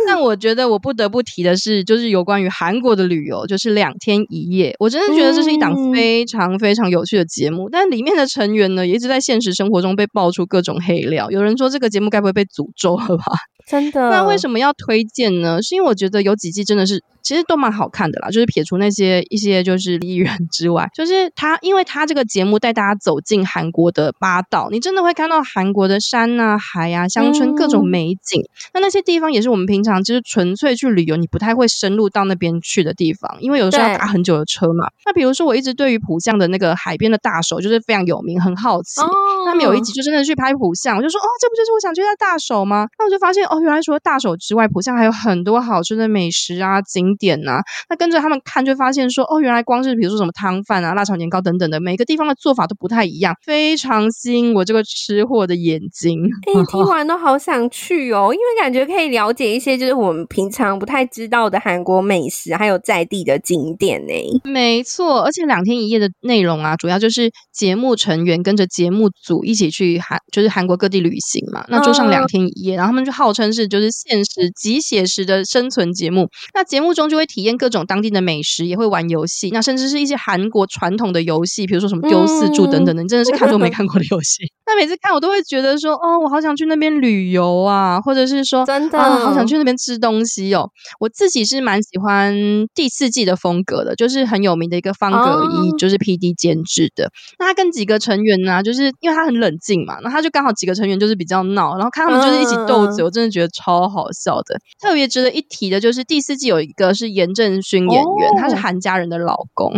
[SPEAKER 2] 但我觉得我不得不提的是，就是有关于韩国的旅游，就是两天一夜。我真的觉得这是一档非常非常有趣的节目，嗯、但里面的成员呢，也一直在现实生活中被爆出各种黑料。有人说这个节目该不会被诅咒了吧？
[SPEAKER 1] 真的？
[SPEAKER 2] 那为什么要推荐呢？是因为我觉得有几季真的是。其实都蛮好看的啦，就是撇除那些一些就是艺人之外，就是他，因为他这个节目带大家走进韩国的八道，你真的会看到韩国的山啊、海啊、乡村各种美景。嗯、那那些地方也是我们平常就是纯粹去旅游，你不太会深入到那边去的地方，因为有时候要打很久的车嘛。那比如说，我一直对于浦项的那个海边的大手就是非常有名，很好奇。哦、他们有一集就真的去拍浦项，我就说哦，这不就是我想去的大手吗？那我就发现哦，原来除了大手之外，浦项还有很多好吃的美食啊、景点呐，那跟着他们看，就发现说，哦，原来光是比如说什么汤饭啊、辣炒年糕等等的，每个地方的做法都不太一样，非常吸引我这个吃货的眼睛。
[SPEAKER 1] 哎、欸，听完都好想去哦，因为感觉可以了解一些就是我们平常不太知道的韩国美食，还有在地的景点呢。
[SPEAKER 2] 没错，而且两天一夜的内容啊，主要就是节目成员跟着节目组一起去韩，就是韩国各地旅行嘛。那就上两天一夜，然后他们就号称是就是现实极写实的生存节目。那节目中就会体验各种。当地的美食也会玩游戏，那甚至是一些韩国传统的游戏，比如说什么丢四柱等等的，你真的是看都没看过的游戏。那每次看我都会觉得说，哦，我好想去那边旅游啊，或者是说，
[SPEAKER 1] 真的，
[SPEAKER 2] 啊，好想去那边吃东西哦。我自己是蛮喜欢第四季的风格的，就是很有名的一个方格一，就是 PD 监制的。那他跟几个成员呢，啊，就是因为他很冷静嘛，那他就刚好几个成员就是比较闹，然后看他们就是一起斗嘴，我真的觉得超好笑的。特别值得一提的就是第四季有一个是严正勋。演员，他是韩家人的老公。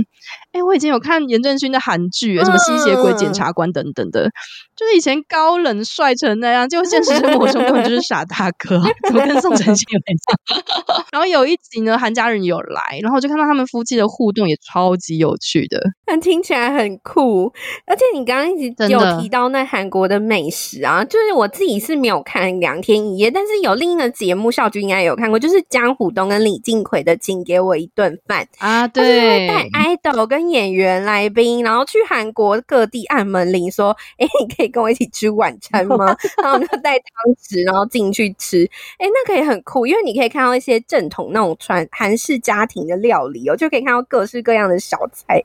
[SPEAKER 2] 哎、欸，我以前有看严正勋的韩剧，什么吸血鬼检察官等等的，就是以前高冷帅成那样，就现实生活中根本就是傻大哥，怎么跟宋承宪有点像？然后有一集呢，韩家人有来，然后就看到他们夫妻的互动也超级有趣的，
[SPEAKER 1] 但听起来很酷。而且你刚刚一直有提到那韩国的美食啊，就是我自己是没有看两天一夜，但是有另一个节目，孝君应该有看过，就是江虎东跟李靖奎的《请给我一顿饭》
[SPEAKER 2] 啊，对，
[SPEAKER 1] 带 idol 跟演员来宾，然后去韩国各地按门铃，说：“哎、欸，你可以跟我一起吃晚餐吗？”然后我们就带汤匙，然后进去吃。哎、欸，那可以很酷，因为你可以看到一些正统那种传韩式家庭的料理哦，就可以看到各式各样的小菜，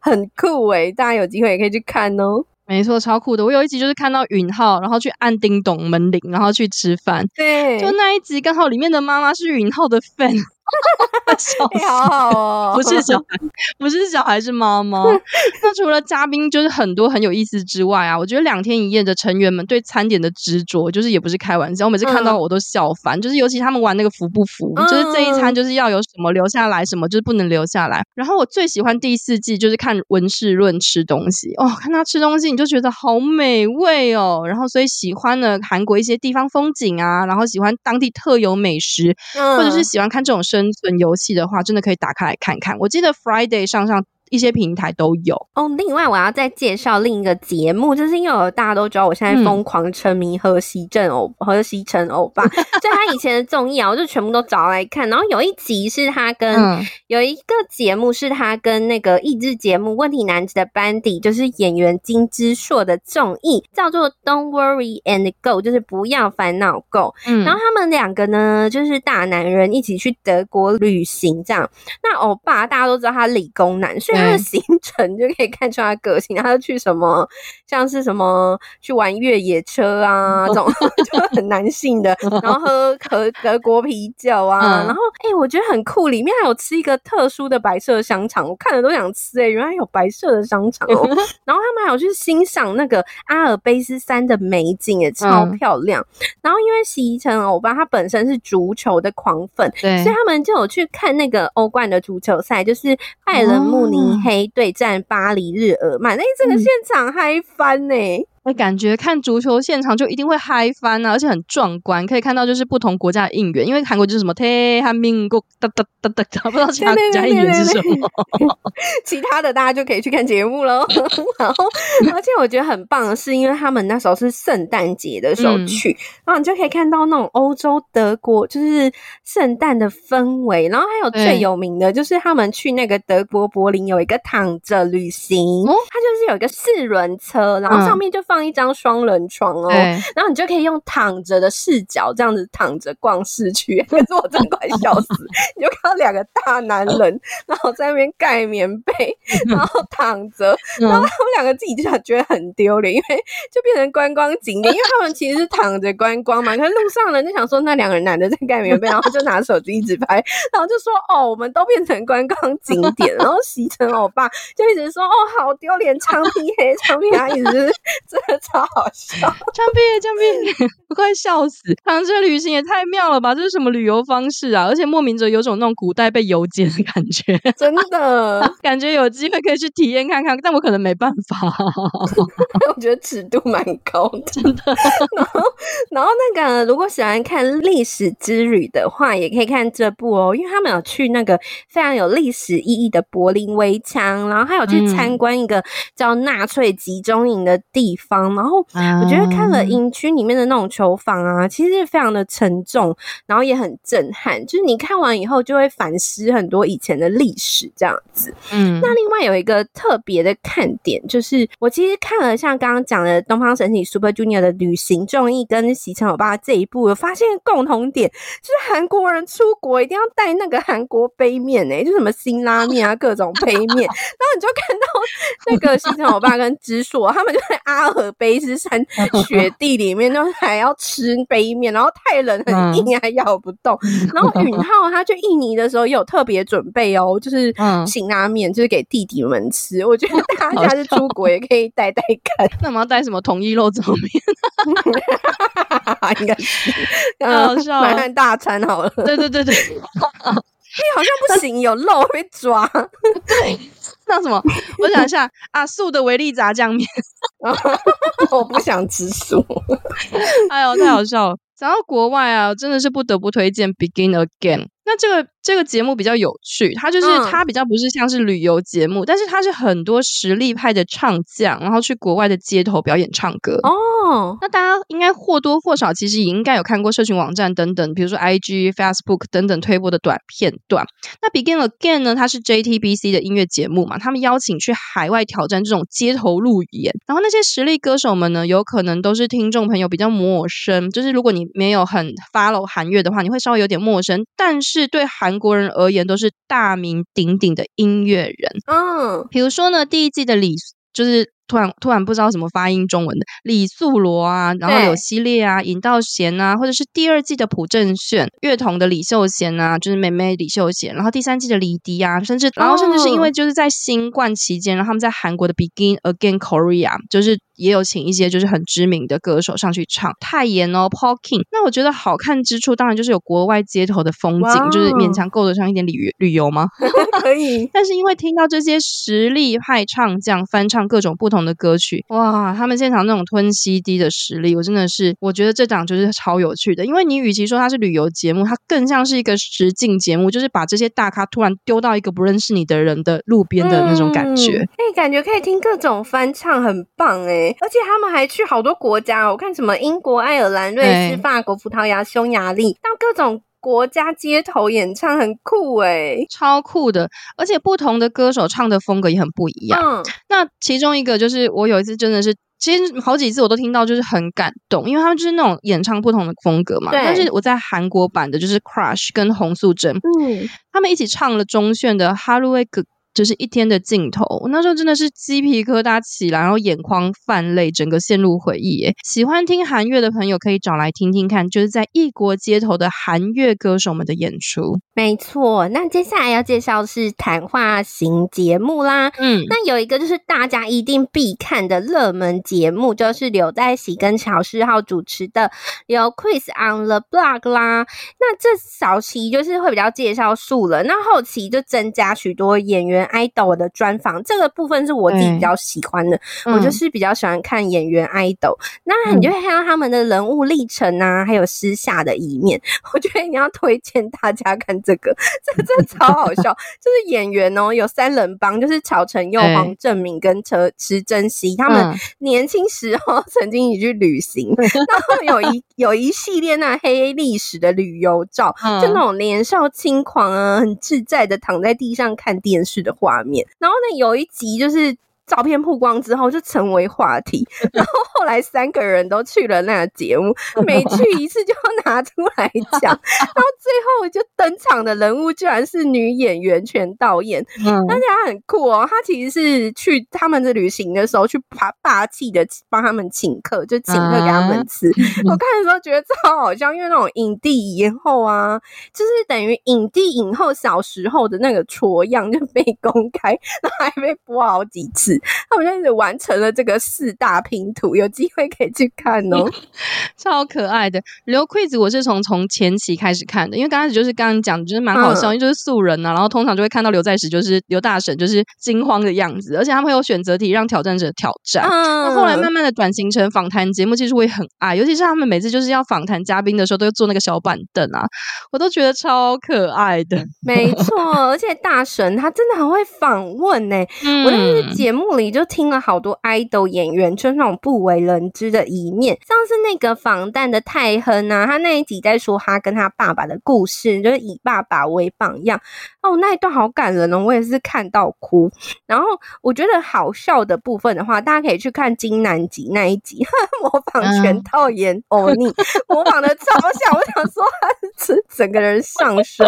[SPEAKER 1] 很酷哎！大家有机会也可以去看哦。
[SPEAKER 2] 没错，超酷的。我有一集就是看到允浩，然后去按叮咚门铃，然后去吃饭。
[SPEAKER 1] 对，
[SPEAKER 2] 就那一集刚好里面的妈妈是允浩的 fan。
[SPEAKER 1] 笑死，好好哦！
[SPEAKER 2] 不是小孩，不是小孩，是妈妈。那除了嘉宾就是很多很有意思之外啊，我觉得两天一夜的成员们对餐点的执着，就是也不是开玩笑。我每次看到我都笑翻，嗯、就是尤其他们玩那个服不服，嗯、就是这一餐就是要有什么留下来，什么就是不能留下来。然后我最喜欢第四季就是看文世论吃东西哦，看他吃东西你就觉得好美味哦。然后所以喜欢呢韩国一些地方风景啊，然后喜欢当地特有美食，嗯、或者是喜欢看这种生生存游戏的话，真的可以打开来看看。我记得 Friday 上上。一些平台都有
[SPEAKER 1] 哦。另外，我要再介绍另一个节目，就是因为大家都知道我现在疯狂沉迷河西镇欧河西城欧巴，就他以前的综艺啊，我就全部都找来看。然后有一集是他跟、嗯、有一个节目是他跟那个益智节目《问题男子》的班底，就是演员金之硕的综艺，叫做 Don't Worry and Go，就是不要烦恼 Go。嗯，然后他们两个呢，就是大男人一起去德国旅行这样。那欧巴大家都知道他理工男，所以。他的行程就可以看出他的个性，他去什么，像是什么去玩越野车啊，这种 就很男性的，然后喝喝德国啤酒啊，然后哎、欸，我觉得很酷，里面还有吃一个特殊的白色香肠，我看了都想吃哎、欸，原来有白色的香肠哦。然后他们还有去欣赏那个阿尔卑斯山的美景，也超漂亮。然后因为锡辰欧巴他本身是足球的狂粉，对，所以他们就有去看那个欧冠的足球赛，就是拜仁慕尼黑对战巴黎日耳曼，那这个现场嗨翻呢！
[SPEAKER 2] 哎，感觉看足球现场就一定会嗨翻啊，而且很壮观，可以看到就是不同国家的应援，因为韩国就是什么 Team 国哒哒哒哒，他不知道其他国家应援是什么，
[SPEAKER 1] 其他的大家就可以去看节目了。然后，而且我觉得很棒的是，因为他们那时候是圣诞节的时候去，然后你就可以看到那种欧洲德国就是圣诞的氛围，然后还有最有名的就是他们去那个德国柏林有一个躺着旅行，它就是有一个四轮车，然后上面就放。一张双人床哦，然后你就可以用躺着的视角这样子躺着逛市区。可是我真的快笑死，你就看到两个大男人，然后在那边盖棉被，然后躺着，然后他们两个自己就想觉得很丢脸，因为就变成观光景点，因为他们其实是躺着观光嘛。可是路上人就想说，那两个男的在盖棉被，然后就拿手机一直拍，然后就说：“哦，我们都变成观光景点。”然后西城欧巴就一直说：“哦，好丢脸，长皮黑，长皮黑，一直真的 超好笑。”
[SPEAKER 2] 长皮黑，长皮黑，我快笑死！躺着旅行也太妙了吧？这是什么旅游方式啊？而且莫名着有种那种古代被游街的感觉，
[SPEAKER 1] 真的
[SPEAKER 2] 感觉有机会可以去体验看看，但我可能没办法。
[SPEAKER 1] 我觉得尺度蛮高的，真的。然后，然后那个如果喜欢看历史之旅的话，也可以看这部哦，因为他们有去那个非常有历史意义的柏林围墙，然后还有去参观一个叫纳粹集中营的地方。然后我觉得看了营区里面的那种球房啊，其实是非常的沉重，然后也很震撼。就是你看完以后就会反思很多以前的历史这样子。嗯，那另外有一个特别的看点，就是我其实看了像刚刚讲的东方神起 Super Junior 的旅行综艺跟西城欧巴这一部，有发现共同点，就是韩国人出国一定要带那个韩国杯面诶、欸，就什么辛拉面啊，各种杯面。然后你就看到那个西城欧巴跟直硕，他们就在阿尔卑斯山 雪地里面，都还要吃杯面，然后太冷很硬，还咬不动。然后允浩他去印尼的时候也有特别准备哦，就是辛拉面，就是给弟弟们吃。我觉得 大家是出国也可以带带看。
[SPEAKER 2] 那我们要带什么统一肉粽面？
[SPEAKER 1] 应该是，好笑，满汉大餐好了。
[SPEAKER 2] 对对对对，
[SPEAKER 1] 哎，好像不行，有肉会抓。
[SPEAKER 2] 对，那什么？我想一下啊，素的维力炸酱面。
[SPEAKER 1] 我不想吃素。
[SPEAKER 2] 哎呦，太好笑了！讲到国外啊，真的是不得不推荐《Begin Again》。那这个。这个节目比较有趣，它就是它比较不是像是旅游节目，嗯、但是它是很多实力派的唱将，然后去国外的街头表演唱歌。哦，那大家应该或多或少其实也应该有看过社群网站等等，比如说 IG、Facebook 等等推播的短片段。那 Begin Again 呢，它是 JTBC 的音乐节目嘛，他们邀请去海外挑战这种街头路演，然后那些实力歌手们呢，有可能都是听众朋友比较陌生，就是如果你没有很 follow 韩乐的话，你会稍微有点陌生，但是对韩韩国人而言都是大名鼎鼎的音乐人，嗯，比如说呢，第一季的李就是突然突然不知道怎么发音中文的李素罗啊，然后柳熙烈啊、尹道贤啊，或者是第二季的朴正炫、乐童的李秀贤啊，就是妹妹李秀贤，然后第三季的李迪啊，甚至然后甚至是因为就是在新冠期间，然后他们在韩国的 Begin Again Korea 就是。也有请一些就是很知名的歌手上去唱泰妍哦，Paul King。那我觉得好看之处当然就是有国外街头的风景.就是勉强够得上一点旅旅游吗？
[SPEAKER 1] 可以。
[SPEAKER 2] 但是因为听到这些实力派唱将翻唱各种不同的歌曲，哇，他们现场那种吞 CD 的实力，我真的是我觉得这档就是超有趣的。因为你与其说它是旅游节目，它更像是一个实境节目，就是把这些大咖突然丢到一个不认识你的人的路边的那种感觉。
[SPEAKER 1] 哎、嗯，感觉可以听各种翻唱，很棒哎。而且他们还去好多国家，我看什么英国、爱尔兰、瑞士、法国、葡萄牙、匈牙利，到各种国家街头演唱很酷哎，
[SPEAKER 2] 超酷的！而且不同的歌手唱的风格也很不一样。嗯，那其中一个就是我有一次真的是，其实好几次我都听到，就是很感动，因为他们就是那种演唱不同的风格嘛。但是我在韩国版的，就是 Crush 跟洪素珍，嗯，他们一起唱了钟铉的《Halloween》。就是一天的镜头，我那时候真的是鸡皮疙瘩起来，然后眼眶泛泪，整个陷入回忆。耶，喜欢听韩乐的朋友可以找来听听看，就是在异国街头的韩乐歌手们的演出。
[SPEAKER 1] 没错，那接下来要介绍的是谈话型节目啦。嗯，那有一个就是大家一定必看的热门节目，就是刘在熙跟乔世浩主持的《有 Quiz on the Block》啦。那这早期就是会比较介绍素人，那后期就增加许多演员 idol 的专访，这个部分是我自己比较喜欢的。嗯、我就是比较喜欢看演员 idol，那你就会看到他们的人物历程啊，还有私下的一面。我觉得你要推荐大家看。这个 这个真的超好笑，就是演员哦，有三人帮，就是曹承佑、黄正明跟车池珍熙，他们年轻时候 曾经一起去旅行，然后有一有一系列那黑历史的旅游照，就那种年少轻狂啊，很自在的躺在地上看电视的画面。然后呢，有一集就是。照片曝光之后就成为话题，然后后来三个人都去了那个节目，每去一次就拿出来讲，然后最后就登场的人物居然是女演员全导演，嗯，而且她很酷哦，她其实是去他们的旅行的时候去霸霸气的帮他们请客，就请客给他们吃。我看的时候觉得超好笑，因为那种影帝影后啊，就是等于影帝影后小时候的那个戳样就被公开，然后还被播好几次。他们就完成了这个四大拼图，有机会可以去看哦，
[SPEAKER 2] 超可爱的。刘 quiz 我是从从前期开始看的，因为刚开始就是刚刚讲，就是蛮好笑，嗯、因为就是素人呐、啊，然后通常就会看到刘在石就是刘大神就是惊慌的样子，而且他们会有选择题让挑战者挑战。那、嗯、后来慢慢的转型成访谈节目，其实我也很爱，尤其是他们每次就是要访谈嘉宾的时候，都会坐那个小板凳啊，我都觉得超可爱的。
[SPEAKER 1] 没错，而且大神他真的很会访问呢、欸，嗯、我在这个节目。里就听了好多 idol 演员，就是那种不为人知的一面，像是那个防弹的泰亨啊，他那一集在说他跟他爸爸的故事，就是以爸爸为榜样哦，那一段好感人哦，我也是看到哭。然后我觉得好笑的部分的话，大家可以去看金南吉那一集，模仿全套演欧尼，模仿的超像，我想说他是整个人上身。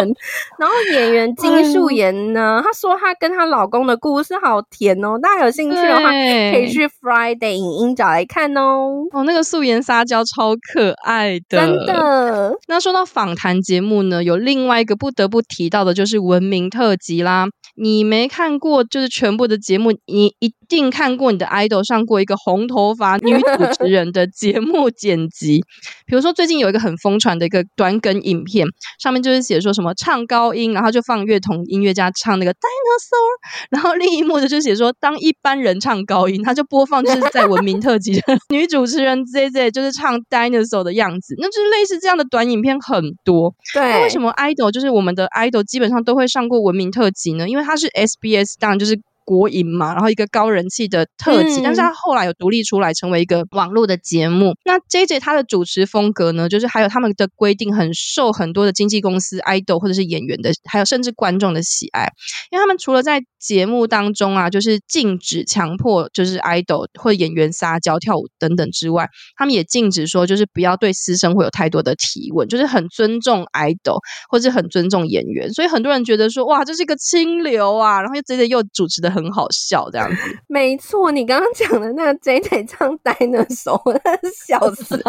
[SPEAKER 1] 然后演员金素妍呢，她说她跟她老公的故事好甜哦，大家有。有兴趣的话，可以去 Friday 影音找来看哦。
[SPEAKER 2] 哦，那个素颜撒娇超可爱的，
[SPEAKER 1] 真的。
[SPEAKER 2] 那说到访谈节目呢，有另外一个不得不提到的，就是文明特辑啦。你没看过就是全部的节目，你一定看过你的 idol 上过一个红头发女主持人的 节目剪辑。比如说最近有一个很疯传的一个短梗影片，上面就是写说什么唱高音，然后就放乐童音乐家唱那个 Dinosaur，然后另一幕的就写说当一般人唱高音，他就播放就是在文明特辑的 女主持人 ZZ 就是唱 Dinosaur 的样子，那就是类似这样的短影片很多。
[SPEAKER 1] 对，
[SPEAKER 2] 那为什么 idol 就是我们的 idol 基本上都会上过文明特辑呢？因为它是 SBS，当然就是。国营嘛，然后一个高人气的特辑，嗯、但是他后来有独立出来成为一个网络的节目。那 JJ 他的主持风格呢，就是还有他们的规定很受很多的经纪公司、idol 或者是演员的，还有甚至观众的喜爱，因为他们除了在节目当中啊，就是禁止强迫就是 idol 或演员撒娇、跳舞等等之外，他们也禁止说就是不要对私生活有太多的提问，就是很尊重 idol 或者很尊重演员。所以很多人觉得说哇，这是一个清流啊，然后又 JJ 又主持的很。很好笑这样子，
[SPEAKER 1] 没错，你刚刚讲的那个 JJ 唱 Dinosaur，我真是笑死！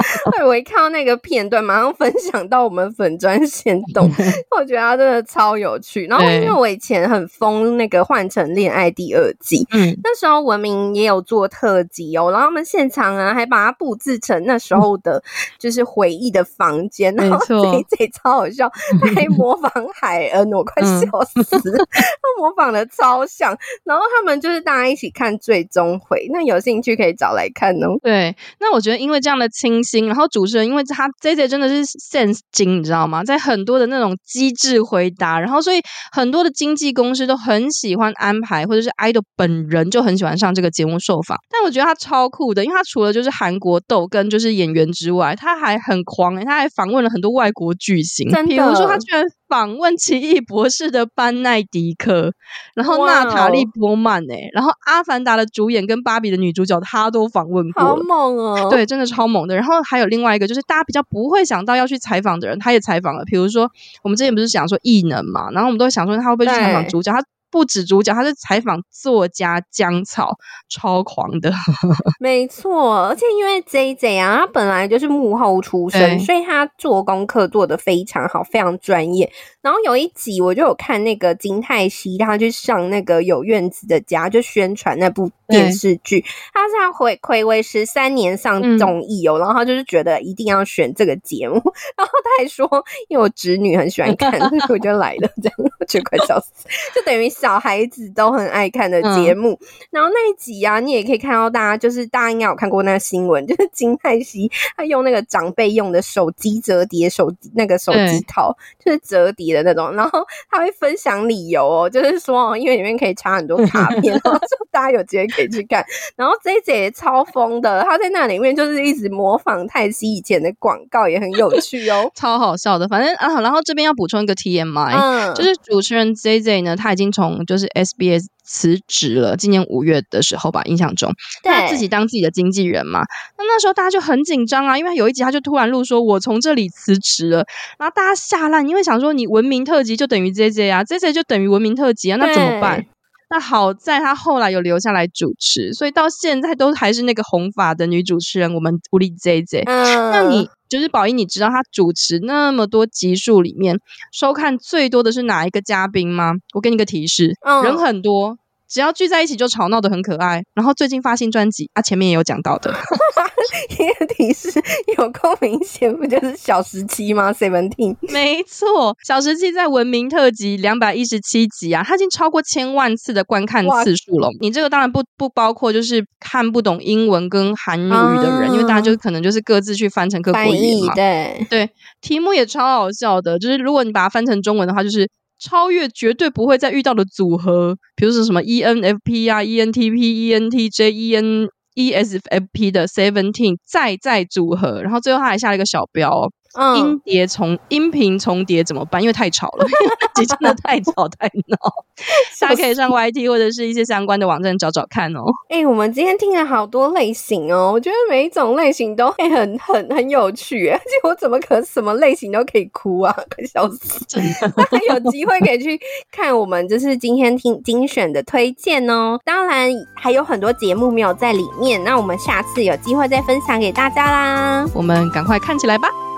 [SPEAKER 1] 我一看到那个片段，马上分享到我们粉砖先动，我觉得他真的超有趣。然后因为我以前很疯那个《换成恋爱》第二季，嗯，那时候文明也有做特辑哦，然后他们现场啊还把它布置成那时候的，就是回忆的房间，然后 JJ 超好笑，他还模仿海恩，我快笑死了，他模仿的超像，然后。然后他们就是大家一起看最终回，那有兴趣可以找来看哦。
[SPEAKER 2] 对，那我觉得因为这样的清新，然后主持人因为他 JJ 真的是 sense 精，你知道吗？在很多的那种机智回答，然后所以很多的经纪公司都很喜欢安排，或者是 idol 本人就很喜欢上这个节目受访。但我觉得他超酷的，因为他除了就是韩国豆跟就是演员之外，他还很狂诶，他还访问了很多外国巨星，比如说他居然。访问奇异博士的班奈迪克，然后娜塔莉波曼诶，然后阿凡达的主演跟芭比的女主角，他都访问过，
[SPEAKER 1] 好猛哦！
[SPEAKER 2] 对，真的超猛的。然后还有另外一个，就是大家比较不会想到要去采访的人，他也采访了。比如说，我们之前不是讲说异能嘛，然后我们都会想说他会不会去采访主角，他不止主角，他是采访作家姜草，超狂的。
[SPEAKER 1] 没错，而且因为 JJ 啊，他本来就是幕后出身，所以他做功课做得非常好，非常专业。然后有一集我就有看那个金泰熙，他去上那个有院子的家，就宣传那部电视剧。他是他回暌违十三年上综艺哦，然后他就是觉得一定要选这个节目，然后他还说，因为我侄女很喜欢看，所以我就来了，这样我就快笑死，就等于小孩子都很爱看的节目。嗯、然后那一集啊，你也可以看到大家就是大家应该有看过那个新闻，就是金泰熙他用那个长辈用的手机折叠手机那个手机套，就是折叠。的那种，然后他会分享理由哦，就是说，因为里面可以插很多卡片，然后就大家有机会可以去看。然后 JJ 也超疯的，他在那里面就是一直模仿泰熙以前的广告，也很有趣哦，
[SPEAKER 2] 超好笑的。反正啊，然后这边要补充一个 TMI，嗯，就是主持人 JJ 呢，他已经从就是 SBS。辞职了，今年五月的时候吧，印象中，他自己当自己的经纪人嘛。那那时候大家就很紧张啊，因为有一集他就突然录说：“我从这里辞职了。”然后大家吓烂，因为想说你文明特辑就等于 JJ 啊，JJ 就等于文明特辑啊，那怎么办？那好在他后来有留下来主持，所以到现在都还是那个红发的女主持人，我们无敌 JJ。嗯，那你就是宝仪，你知道他主持那么多集数里面收看最多的是哪一个嘉宾吗？我给你个提示，嗯，人很多。只要聚在一起就吵闹得很可爱，然后最近发新专辑啊，前面也有讲到的。
[SPEAKER 1] 一个提示有够明显，不就是小时七吗？Seventeen，
[SPEAKER 2] 没错，小时七在文明特辑两百一十七集啊，它已经超过千万次的观看次数了。你这个当然不不包括就是看不懂英文跟韩语的人，嗯、因为大家就可能就是各自去翻成各国语嘛。
[SPEAKER 1] 对
[SPEAKER 2] 对，题目也超好笑的，就是如果你把它翻成中文的话，就是。超越绝对不会再遇到的组合，比如说什么 ENFP 啊、ENTP、ENTJ、EN、ESFP 的 Seventeen 再再组合，然后最后他还下了一个小标。嗯、音碟重音频重叠怎么办？因为太吵了，因为真的太吵太闹。大家可以上 YT 或者是一些相关的网站找找看哦。
[SPEAKER 1] 哎、欸，我们今天听了好多类型哦，我觉得每一种类型都会很很很有趣，而且我怎么可能什么类型都可以哭啊？可笑死！真的，大家有机会可以去看我们就是今天听精选的推荐哦。当然还有很多节目没有在里面，那我们下次有机会再分享给大家啦。
[SPEAKER 2] 我们赶快看起来吧。